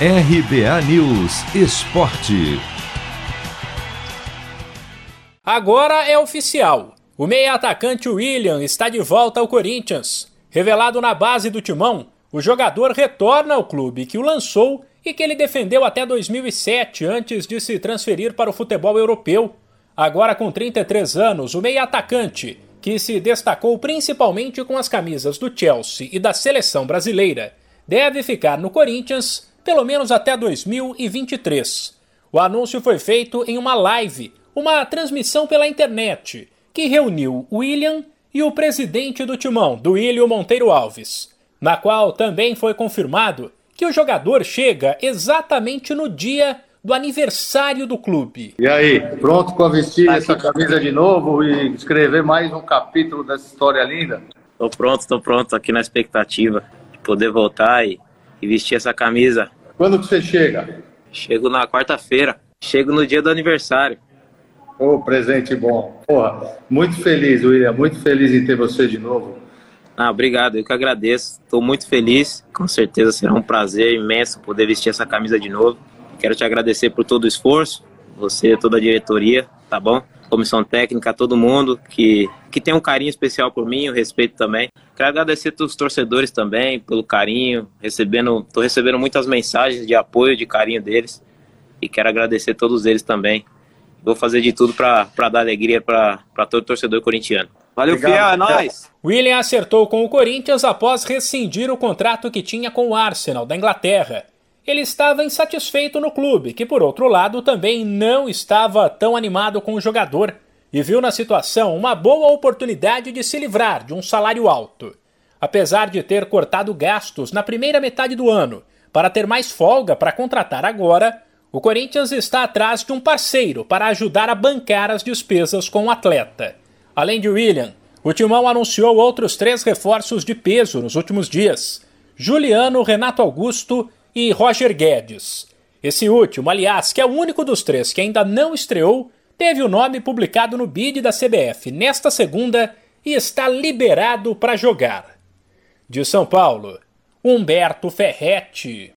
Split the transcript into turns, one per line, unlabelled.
RBA News Esporte.
Agora é oficial. O meia-atacante William está de volta ao Corinthians. Revelado na base do timão, o jogador retorna ao clube que o lançou e que ele defendeu até 2007 antes de se transferir para o futebol europeu. Agora com 33 anos, o meia-atacante, que se destacou principalmente com as camisas do Chelsea e da seleção brasileira, deve ficar no Corinthians pelo menos até 2023. O anúncio foi feito em uma live, uma transmissão pela internet, que reuniu William e o presidente do timão, do William Monteiro Alves, na qual também foi confirmado que o jogador chega exatamente no dia do aniversário do clube.
E aí, pronto para vestir tá essa camisa de novo e escrever mais um capítulo dessa história linda?
Tô pronto, tô pronto, aqui na expectativa de poder voltar e e vestir essa camisa.
Quando que você chega?
Chego na quarta-feira. Chego no dia do aniversário.
Ô, oh, presente bom. Porra, muito feliz, William. Muito feliz em ter você de novo.
Ah, obrigado. Eu que agradeço. Estou muito feliz. Com certeza será um prazer imenso poder vestir essa camisa de novo. Quero te agradecer por todo o esforço. Você, toda a diretoria, tá bom? comissão técnica, todo mundo que, que tem um carinho especial por mim, o respeito também. Quero agradecer a todos os torcedores também pelo carinho, recebendo, tô recebendo muitas mensagens de apoio, de carinho deles e quero agradecer a todos eles também. Vou fazer de tudo para dar alegria para todo torcedor corintiano.
Valeu. Fiel, é nóis! William acertou com o Corinthians após rescindir o contrato que tinha com o Arsenal da Inglaterra ele estava insatisfeito no clube, que por outro lado também não estava tão animado com o jogador e viu na situação uma boa oportunidade de se livrar de um salário alto. Apesar de ter cortado gastos na primeira metade do ano para ter mais folga para contratar agora, o Corinthians está atrás de um parceiro para ajudar a bancar as despesas com o atleta. Além de William, o Timão anunciou outros três reforços de peso nos últimos dias: Juliano, Renato Augusto e Roger Guedes. Esse último, aliás, que é o único dos três que ainda não estreou, teve o nome publicado no bid da CBF nesta segunda e está liberado para jogar. De São Paulo, Humberto Ferretti.